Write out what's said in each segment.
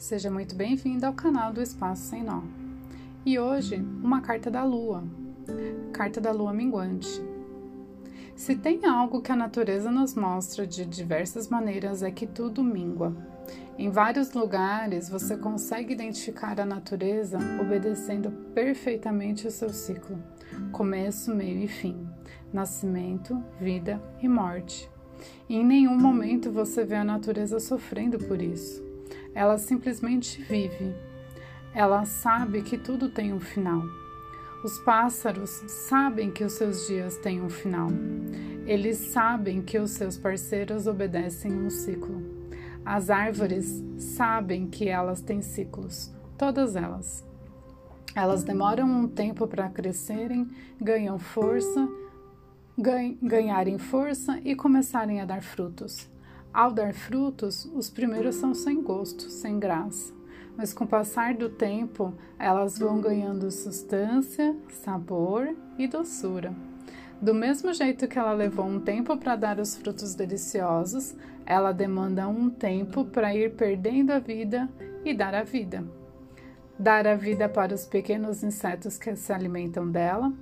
Seja muito bem-vindo ao canal do Espaço Sem Nó. E hoje, uma carta da Lua. Carta da Lua Minguante. Se tem algo que a natureza nos mostra de diversas maneiras é que tudo mingua. Em vários lugares você consegue identificar a natureza obedecendo perfeitamente o seu ciclo: começo, meio e fim, nascimento, vida e morte. E em nenhum momento você vê a natureza sofrendo por isso. Ela simplesmente vive. Ela sabe que tudo tem um final. Os pássaros sabem que os seus dias têm um final. Eles sabem que os seus parceiros obedecem um ciclo. As árvores sabem que elas têm ciclos, todas elas. Elas demoram um tempo para crescerem, ganham força, ganharem força e começarem a dar frutos. Ao dar frutos, os primeiros são sem gosto, sem graça, mas com o passar do tempo, elas vão ganhando substância, sabor e doçura. Do mesmo jeito que ela levou um tempo para dar os frutos deliciosos, ela demanda um tempo para ir perdendo a vida e dar a vida. Dar a vida para os pequenos insetos que se alimentam dela,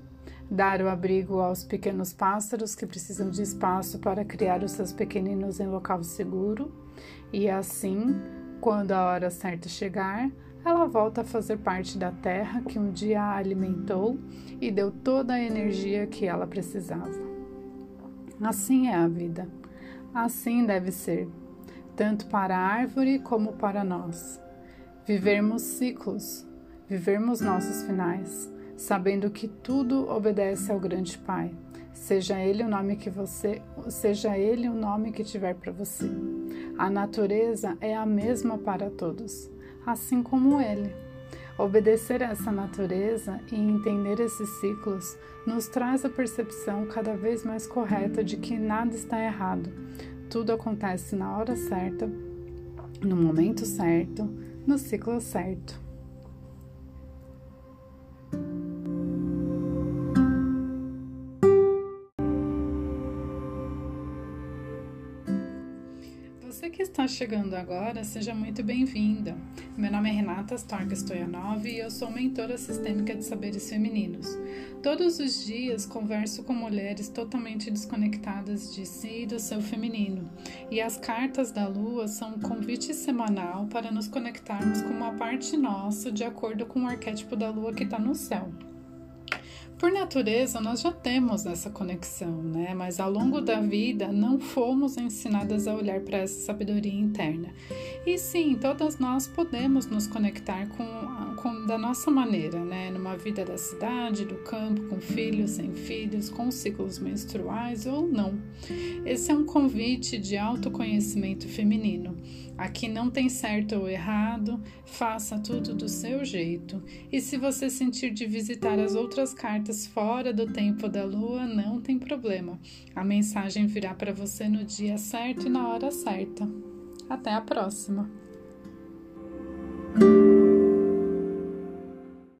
dar o abrigo aos pequenos pássaros que precisam de espaço para criar os seus pequeninos em local seguro, e assim, quando a hora certa chegar, ela volta a fazer parte da terra que um dia a alimentou e deu toda a energia que ela precisava. Assim é a vida. Assim deve ser, tanto para a árvore como para nós. Vivermos ciclos, vivermos nossos finais sabendo que tudo obedece ao grande Pai. Seja ele o nome que você, seja ele o nome que tiver para você. A natureza é a mesma para todos, assim como ele. Obedecer a essa natureza e entender esses ciclos nos traz a percepção cada vez mais correta de que nada está errado. Tudo acontece na hora certa, no momento certo, no ciclo certo. Você que está chegando agora, seja muito bem-vinda. Meu nome é Renata Storga Stoyanov e eu sou mentora sistêmica de saberes femininos. Todos os dias converso com mulheres totalmente desconectadas de si e do seu feminino. E as cartas da lua são um convite semanal para nos conectarmos com uma parte nossa de acordo com o arquétipo da lua que está no céu. Por natureza, nós já temos essa conexão, né? Mas ao longo da vida não fomos ensinadas a olhar para essa sabedoria interna. E sim, todas nós podemos nos conectar com, com da nossa maneira, né? Numa vida da cidade, do campo, com filhos, sem filhos, com ciclos menstruais ou não. Esse é um convite de autoconhecimento feminino. Aqui não tem certo ou errado, faça tudo do seu jeito. E se você sentir de visitar as outras cartas fora do tempo da lua, não tem problema. A mensagem virá para você no dia certo e na hora certa. Até a próxima!